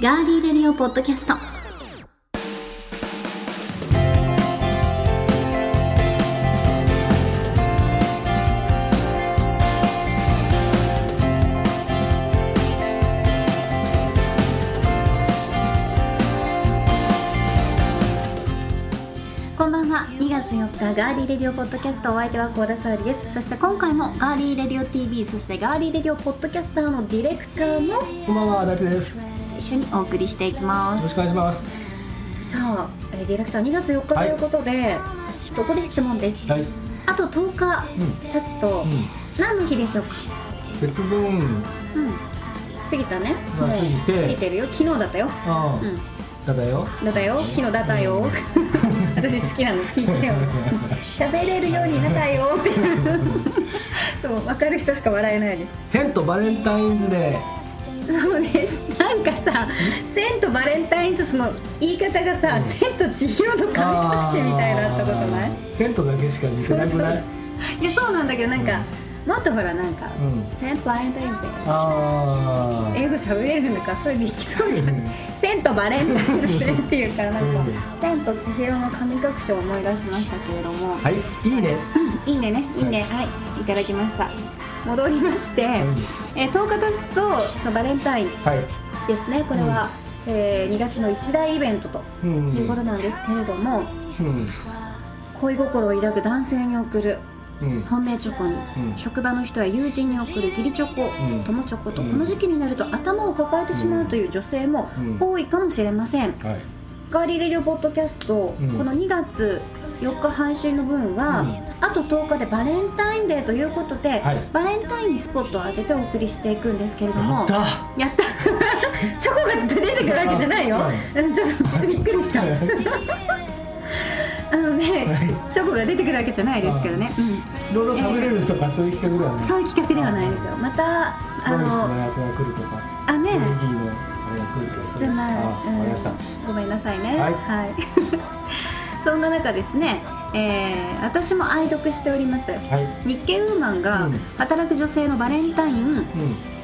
Girly Radio Podcast。こんばんは。2月4日 Girly Radio Podcast お相手は高田沙織です。そして今回もガーリーレディオ TV そして Girly Radio Podcaster のディレクターのこんばんは、大地です。緒にお送りしていきます。ろしくお願いします。さあ、えーディレクター2月4日ということで、ここで質問です、はい。あと10日経つと、うん。何の日でしょうか？節分。うん。過ぎたね。過ぎて。過ぎてるよ。昨日だったよ。うん。だだよ。だったよ。昨日だったよ。私好きなの聞いてよ。喋れるようになったよ。っていうそう分かる人しか笑えないです。セントバレンタインズデそうですなんかさ「千とバレンタインズ」の言い方がさ「千と千尋の神隠し」みたいになったことない？ー。セントだけしか似てなくな。い。いやそうなんだけどなんか、もっとほらなんかうん「セントバレンタインデー」ああ。英語喋れるんだからそれできそうじゃん「セントバレンタインデー」っていうからなんかうん「千と千尋の神隠し」を思い出しましたけれども、はい、いいね。いいねね。いいね。はい。い。ただきました。戻りまして、えー10日経つとそのバレンタイン。はい。ですね。これは、えー2月の一大イベントとうん。いうことなんですけれども、うん。恋心を抱く男性に送るうん。本命チョコに、うん。職場の人や友人に送る義理チョコ、ん。友チョコと、うん。この時期になると頭を抱えてしまうという女性もうん。多いかもしれません、はい。ガーリーレディオポッドキャスト、うん。この2月4日配信の分は、うん。あと10日でバレンタインデーということで、はい。バレンタインにスポットを当ててお送りしていくんですけれどもやった。やった。チョコが出てくるわけじゃないよ。ちょっとびっくりした。あのね、チョコが出てくるわけじじゃないですけどね、うん、いろいろ食べれるとか、そういう企画ではない。そういう企画ではないですよ。またあののやつが来るとか。あね。ベルギーのあれが来るとか。そうじゃない、あ、わかりました。ごめんなさいね。はい。はい、そんな中ですね、えー私も愛読しております。はい。日経ウーマンがうん。働く女性のバレンタインうん。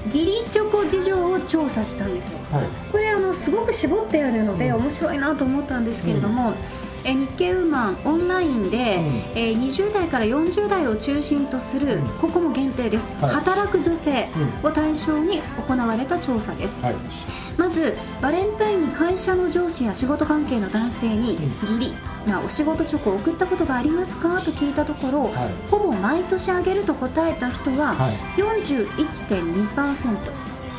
義理チョコ事情を調査したんです。よはい。これあのすごく絞ってあるので面白いなと思ったんですけれども、えー日経ウーマンオンラインで、ん。えー20代から40代を中心とする、うん。ここも限定です、はい。働く女性を対象に行われた調査です、はい。まずバレンタインに会社の上司や仕事関係の男性に義理、まあ、お仕事チョコを送ったことがありますかと聞いたところ、はい。ほぼ毎年あげると答えた人ははい。41.2%、そ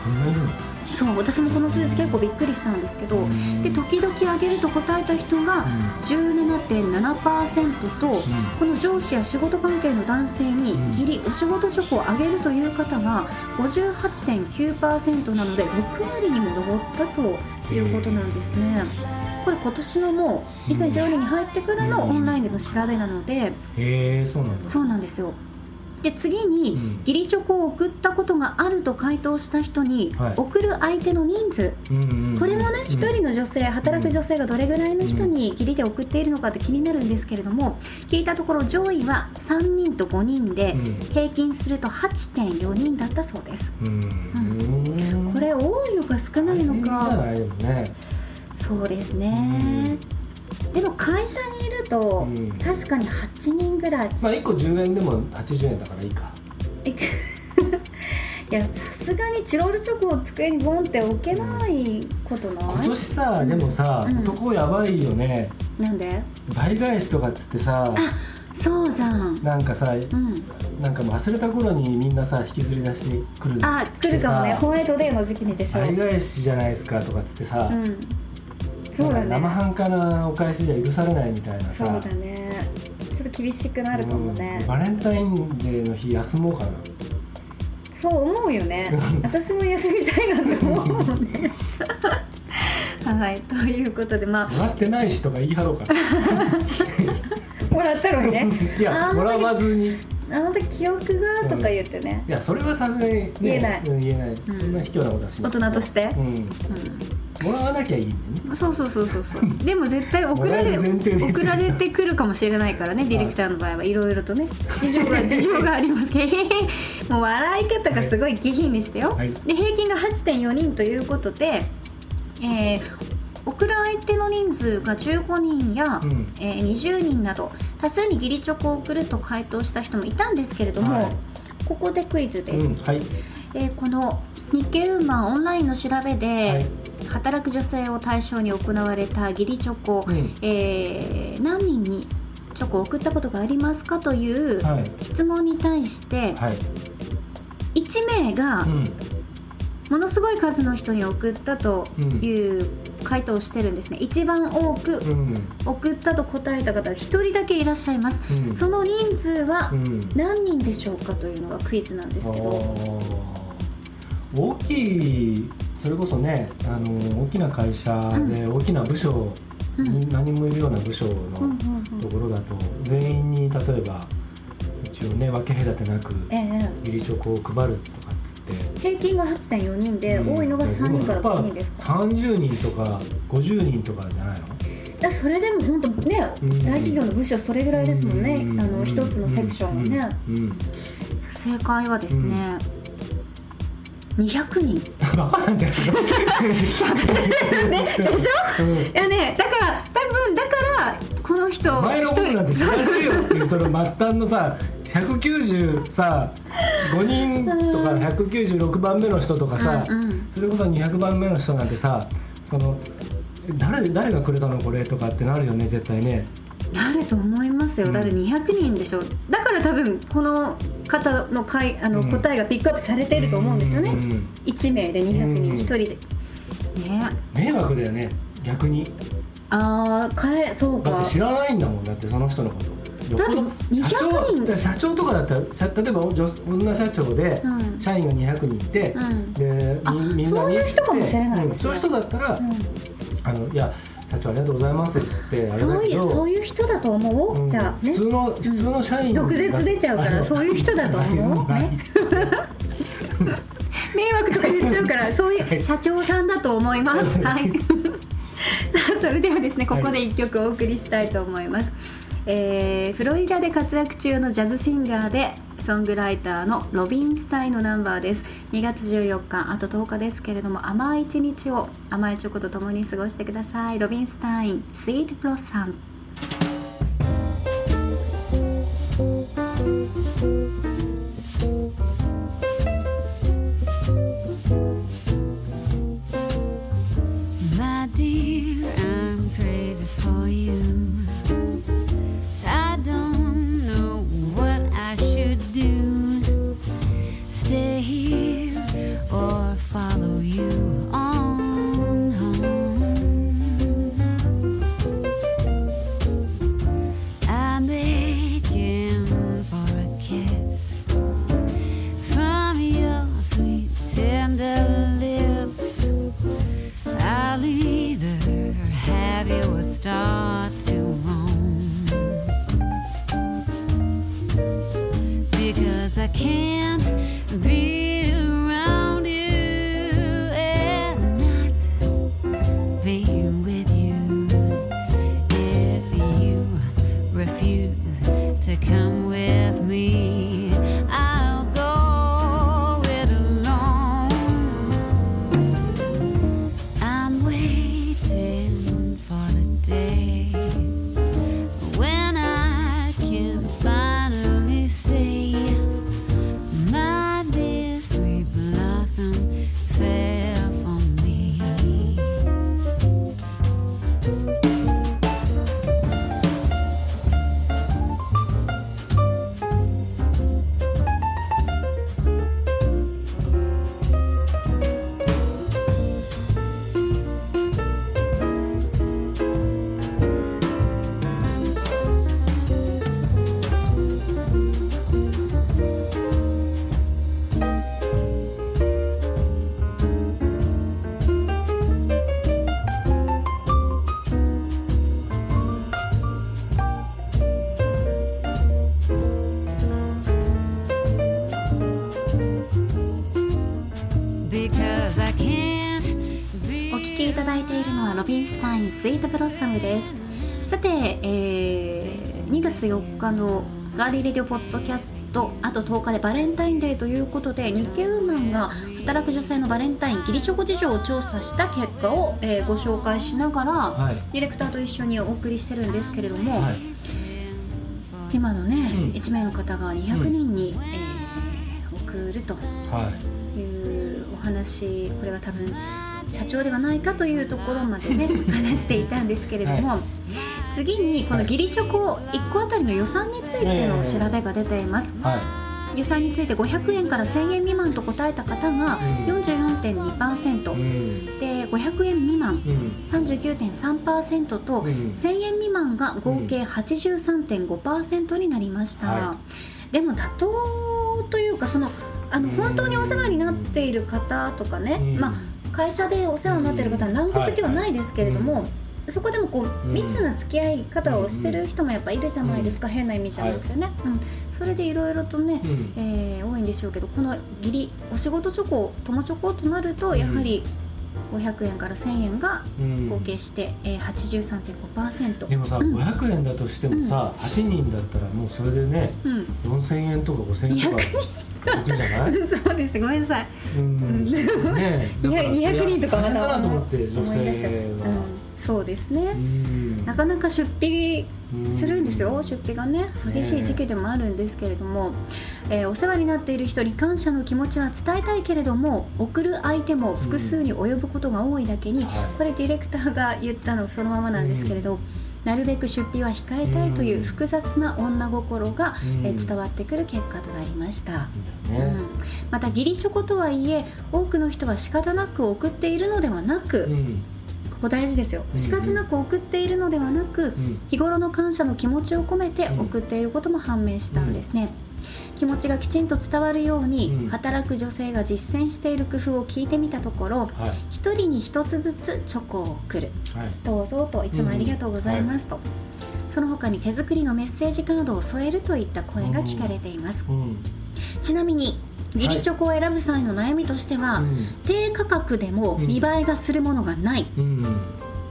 んないるの？そう私もこの数字結構びっくりしたんですけどん。で時々あげると答えた人が17.7%と、この上司や仕事関係の男性にうん。義理お仕事チョコをあげるという方が58.9%なので6割にも上ったということなんですね。これ今年のもう2014年に入ってからのオンラインでの調べなのでへえ、そうなんだ。そうなんですよで次にうん。義理チョコを送ったことがあると回答した人に、はい。送る相手の人数。これもね一人の女性働く女性がどれぐらいの人に義理で送っているのかって気になるんですけれども聞いたところ上位は3人と5人でうん。平均すると8.4人だったそうです。うん。これ多いのか少ないのか。そうですねでも会社にいるとうん。確かに8人ぐらい。まあ1個10円でも80円だからいいか。いやさすがにチロルチョコを机にボンって置けないことない？今年さでもさ、うん。男やばいよね。なんで？倍返しとかっつってさそうじゃん。なんかさうん。なんかもう忘れた頃にみんなさ引きずり出してくるあ来るかもね。ホワイトデーの時期にでしょ。倍返しじゃないですかとかっつってさ、うんそうだなんか生ね半可なお返しじゃ許されないみたいなさ。そうだね。ちょっと厳しくなるかもね。うん。バレンタインデーの日休もうかな。そう思うよね。私も休みたいなって思うもんね。はい。ということでまもらってないしとか言い張ろうかあ もらったのにね。いやもらわずに。いあの時記憶がとか言ってね、やそれはさすがに、ね、言えない。うん言えない、そんな卑怯なことはしない。大人として。うん、もらわなきゃいいそうそうそうそうそう。でも絶対送られ 送られてくるかもしれないからねディレクターの場合は。いろいろとね。事情が事情がありますけど。もう笑い方がすごい下品でしたよ、はい。で平均が8.4人ということでえー送る相手の人数が15人や、うん。えー20人など多数に義理チョコを送ると回答した人もいたんですけれども、はい。ここでクイズです、うんはい。えーこの日経ウーマンオンラインの調べで、はい働く女性を対象に行われた義理チョコ、うん。えー何人にチョコを送ったことがありますかというはい。質問に対して、はい。1名がうん。ものすごい数の人に送ったという回答をしてるんですね。一番多くうん。送ったと答えた方が1人だけいらっしゃいます、うん。その人数はうん。何人でしょうかというのがクイズなんですけど、大きいそれこそねあの大きな会社で大きな部署に何人もいるような部署のところだと全員に例えば一応ね分け隔てなくええ義理チョコを配るとかって。平均が8.4人で、うん。多いのが3人から5人ですやっぱ30人とか50人とかじゃないの？だそれでも本当ね、うん。大企業の部署それぐらいですもんね、うん。あの一つのセクションをね、正解はですね、200人。バカなんじゃないねでしょ、うん。いやねだから多分だからこの人お前のことなんて知らないよ。っていうその末端のさ190さ5人とか196番目の人とかさ、うんうん。それこそ200番目の人なんてさその誰誰がくれたのこれとかってなるよね絶対ねなると思いますよ、だって200人でしょ。だから多分この方の回あのうん答えがピックアップされていると思うんですよね、うんうんうん。1名で200人うん1人で、ね。迷惑だよね。逆に。ああ変えそうか。だって知らないんだもん。だってその人のこと。だって200社長とかだったら社例えば女女社長でうん。社員が200人いて、うん。であみみんなにそういう人かもしれないですね。うん。そういう人だったら、あのいや社長ありがとうございます。って言ってそういうそういう人だと思う、うん。じゃあね。普通の普通の社員毒舌出ちゃうから そういう人だと思う？ね。迷惑とか言っちゃうから そういはい。う社長さんだと思います。はい。さあそれではですねここで一曲お送りしたいと思います、えーフロリダで活躍中のジャズシンガーでソングライターのロビン・スタインのナンバーです2月14日あと10日ですけれども甘い一日を甘いチョコとともに過ごしてください。ロビン・スタイン「スイート・プロさん。サム」です。さて、えー2月4日のガーリーレディオポッドキャストあと10日でバレンタインデーということで日経ウーマンが働く女性のバレンタイン義理チョコ事情を調査した結果を、えーご紹介しながら、はい。ディレクターと一緒にお送りしてるんですけれども、はい。今のね、うん。1名の方が200人に、えー送るとはい。いうお話これは多分社長ではないかというところまでね 話していたんですけれども、次にこの義理チョコ1個あたりの予算についての調べが出ています。はい。予算について500円から1000円未満と答えた方がうん。44.2%、うん。で500円未満うん。39.3%と、うん。1000円未満が合計83.5%になりました、はでも妥当というかそのあのうん。本当にお世話になっている方とかね、うん。まあ、会社でお世話になっている方はランク付けはないですけれども、そこでもこううん。密な付き合い方をしてる人もやっぱいるじゃないですか、変な意味じゃなくてね、うん、それでいろいろとね、うん。えー多いんでしょうけどこの義理お仕事チョコ友チョコとなるとやはり500円から1000円がうん。合計して、えー、83.5%でもさ、500円だとしてもさ、8人だったらもうそれでねうん。4000円とか5000円とかじゃない？そうです。ごめんなさい。うんね。だから200 200人とかまだなと思って女性うんは、そうですね、うん。なかなか出費するんですよ、出費がね激しい時期でもあるんですけれども、えーお世話になっている人に感謝の気持ちは伝えたいけれども送る相手も複数に及ぶことが多いだけに、はい。これディレクターが言ったのそのままなんですけれど、なるべく出費は控えたいという複雑な女心が、うん。えー伝わってくる結果となりました。ねうん。また義理チョコとはいえ多くの人は仕方なく送っているのではなく、うん。ここ大事ですよ。うん仕方なく送っているのではなく、ん。日頃の感謝の気持ちを込めてうん。送っていることも判明したんですね、気持ちがきちんと伝わるように、うん。働く女性が実践している工夫を聞いてみたところはい。一人に一つずつチョコを送る。はい。どうぞといつもありがとうございますと、その他に手作りのメッセージカードを添えるといった声が聞かれています、うん。ちなみに義理チョコを選ぶ際の悩みとしては、うん低価格でもうん。見栄えがするものがない、うん。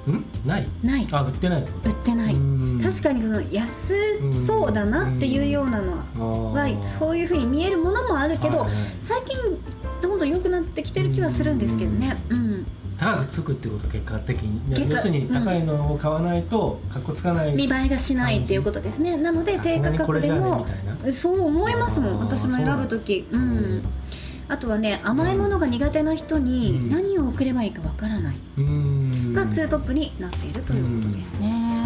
うん。ない？ない。あ売ってない。売ってない、うん確かにその安そうだなっていうようなのは、そういうふうに見えるものもあるけど、最近どんどん良くなってきてる気はするんですけどね。うん。高くつくってこと結果的に要するに高いのを買わないとかっこつかない。見栄えがしないっていうことですね。なので低価格でも。そう思いますもん。私も選ぶ時。うんあとはね甘いものが苦手な人うん。に何を送ればいいかわからない。うん。がツートップになっているということですね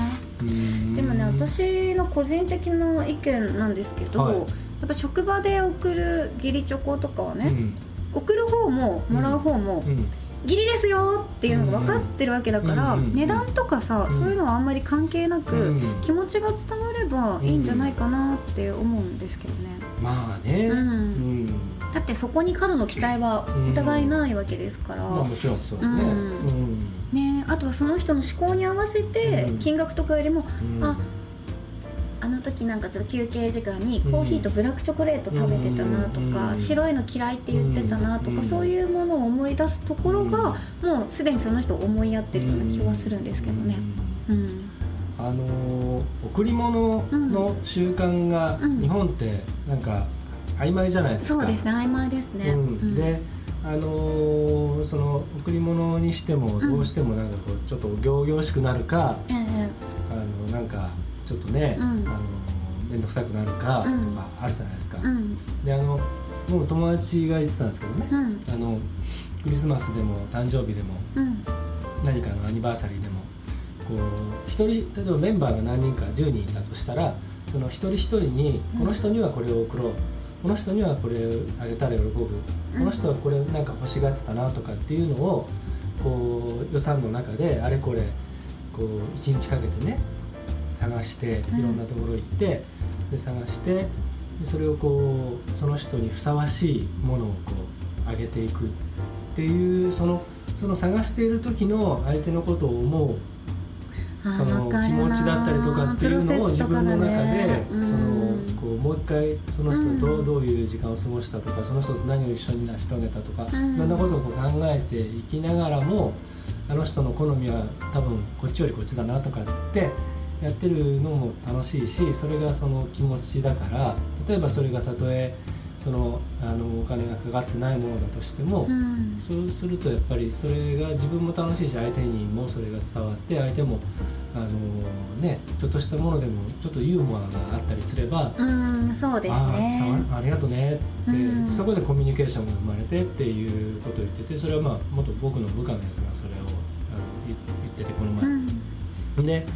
私の個人的な意見なんですけど、はい。やっぱ職場で送る義理チョコとかはね、うん。送る方ももらう方もうん。義理ですよっていうのが分かってるわけだから、うん値段とかさ、うん。そういうのはあんまり関係なく、うん気持ちが伝わればいいんじゃないかなって思うんですけどね。まあね。うん。うん。だってそこに過度の期待はお互いないわけですから、まあもちろんそうだね。うん。うん。ね、あとはその人の思考に合わせてうん。金額とかよりも、うん。あ時なんかちょっと休憩時間にコーヒーとブラックチョコレート食べてたなとか、うん白いの嫌いって言ってたなとか、うんそういうものを思い出すところが、もうすでにその人を思いやってるような気はするんですけどね。うんあのー贈り物の習慣がうん日本ってなんか曖昧じゃないですか。そうですね曖昧ですね。うんうんで、あのーその贈り物にしてもどうしてもなんかこうちょっと仰々しくなるか、ええあのなんかちょっとね、うん。あの面倒くさくなるかとうん。かあるじゃないですか。うん。であの僕友達が言ってたんですけどね、うん。あのクリスマスでも誕生日でもうん。何かのアニバーサリーでもこう一人例えばメンバーが何人か10人いたとしたらその一人一人にうん。この人にはこれを送ろう、この人にはこれあげたら喜ぶ、この人はこれなんか欲しがってたなとかっていうのをこう予算の中であれこれこう一日かけてね探してうん。いろんなところ行って、で探してでそれをこうその人にふさわしいものをこうあげていくっていうそのその探している時の相手のことを思うその気持ちだったりとかっていうのを自分の中でそのこうもう一回その人うん。とどういう時間を過ごしたとかその人と何を一緒に成し遂げたとかいうん。ろんなことをこう考えていきながらもあの人の好みは多分こっちよりこっちだなとかっつってやってるのも楽しいしそれがその気持ちだから例えばそれがたとえそそのあのお金がかかってないものだとしても、うん。そうするとやっぱりそれが自分も楽しいし相手にもそれが伝わって相手もあのねちょっとしたものでもちょっとユーモアがあったりすれば、うんそうですね。るありがとうねって、うん。そこでコミュニケーションが生まれてっていうことを言っててそれはまあ元僕の部下のやつがそれをあの言言っててこの前。うん。で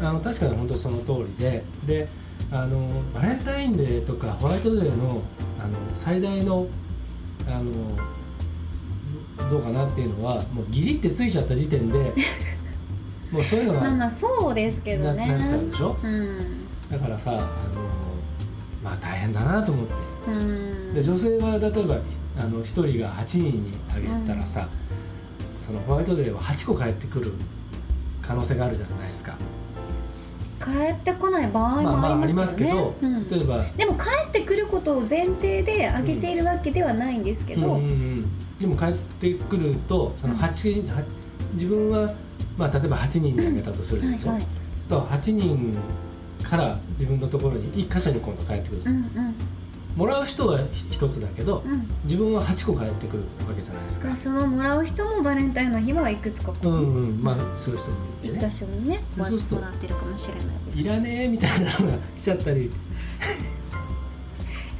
あの確かに本当その通りでであのバレンタインデーとかホワイトデーのあの最大のあのどうかなっていうのはもうギリってついちゃった時点で もうそういうのがまあまあそうですけどなね。なっちゃうでしょ？うん。だからさあのまあ大変だなと思って。うん。で女性は例えばあの1人が8人にあげたらさ、そのホワイトデーは8個返ってくる可能性があるじゃないですか。帰ってこない場合もありまけどますすけど、うん。例えば。でも帰ってくることを前提であげているわけではないんですけど、うんうんうん。でも帰ってくるとその 8, は自分は、まあ、例えば8人にあげたとするでしょ、はいはい。そうすると8人から自分のところに1箇所に今度帰ってくる、うんうんもらう人は1つだけど、うん。自分は8個帰ってくるわけじゃないですか。まあ、そのもらう人もバレンタインの日はいくつか。こうんう、うん。まあそういう人もいて一ね箇所にねそうするともらってるかもしれないです。いらねえみたいなのが来ちゃったり。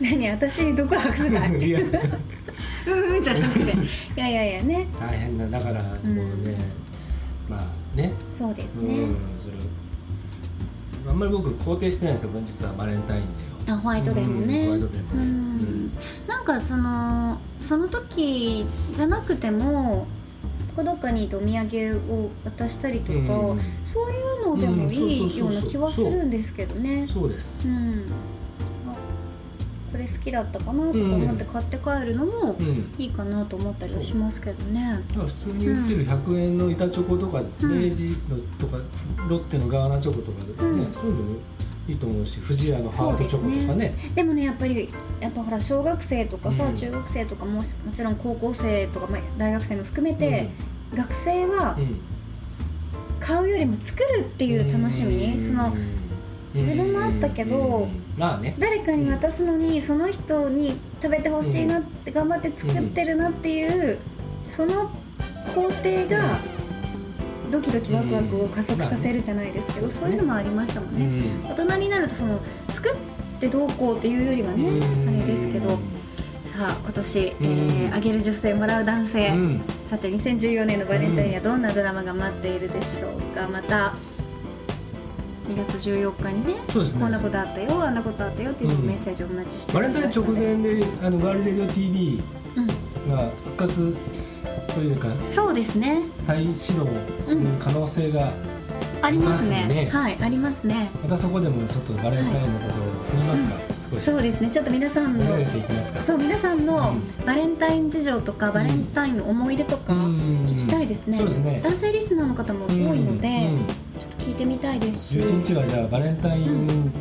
何私に毒吐くとか。いや。うんうんじゃなくて。いやいやいやね。大変だ。だからもうね、まあね。そうですね、うんそれあんまり僕肯定してないんですよ実はバレンタインデーをあホワイトデーもね、うんホワイトデーもね。うん。なんかそのその時じゃなくてもどっかにお土産を渡したりとか、うんそういうのでもいいような気はするんですけどね。そうです。うん。あこれ好きだったかなとか思って買って帰るのもうん。いいかなと思ったりはしますけどね。だから普通に売ってる100円の板チョコとか、うん。明治のとかロッテのガーナチョコとかでね、うん。そういうのもいいと思うし富士屋のハートチョコとかね。でもねやっぱりやっぱほら小学生とかさ、うん。中学生とかももちろん高校生とか、まあ、大学生も含めて、学生はうん。買うよりも作るっていう楽しみ、うん。その自分もあったけどうん。まあね。誰かに渡すのにその人に食べてほしいなって頑張って作ってるなっていう、その工程がドキドキワクワクを加速させるじゃないですけど、うん。そういうのもありましたもんね、うん。大人になるとその作ってどうこうっていうよりはね、うん。あれですけどさあ今年、えーあげる女性もらう男性、うん。さて2014年のバレンタインにはどんなドラマが待っているでしょうか。また2月14日にねね。こんなことあったよあんなことあったよっていうメッセージをお待ちしてバレンタイン直前であのガールレディオ TV うん。が復活というかそうですね。再始動する可能性が、ありますね。ありますね。はいありますね。またそこでもちょっとバレンタインのことを振りますか、少し。そうですね。ちょっと皆さんのそう皆さんのうバレンタイン事情とかバレンタインの思い出とかうん聞きたいですね。そうですね。男性リスナーの方も多いのでうんうんちょっと聞いてみたいです。し11日はじゃあバレンタイン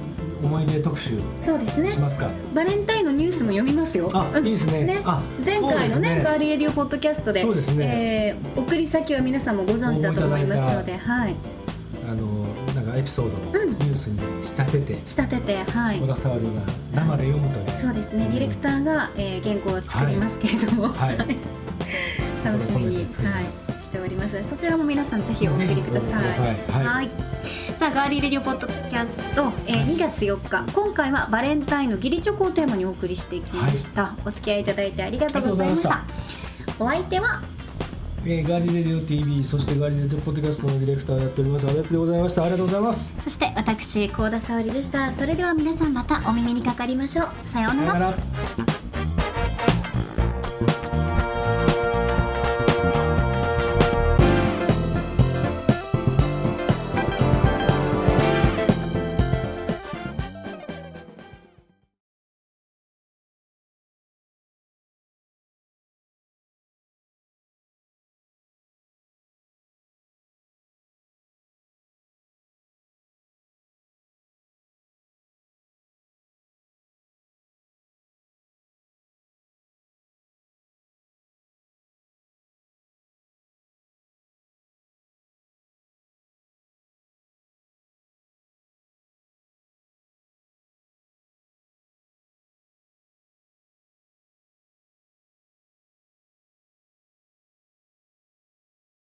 思い出特集そうですね。しますか、バレンタインのニュースも読みますよ。あうん。いいですね。あ前回のねね。ガーリーエディオポッドキャストで、そうですね。えー送り先は皆さんもご存知だと思いますので、はい、あのなんかエピソードをうん。ニュースに仕立てて、仕立てて、はい。小。田沙織が生で読むという、そうですね、ディレクターが、えー原稿を作りますけれども、はい。楽しみに、はい、しております。のでそちらも皆さんぜひお送りください。ぜひお送りください。はいさあガーリーレディオポッドキャスト、えー2月4日。今回はバレンタインの義理チョコをテーマにお送りしていきました、お付き合いいただいてありがとうございました。あお相手は？えーガーリーレディオ TV そしてガーリーレディオポッドキャストのディレクターをやっております。あやつでございましたありがとうございます。そして私幸田沙織でした。それでは皆さんまたお耳にかかりましょう。さようなら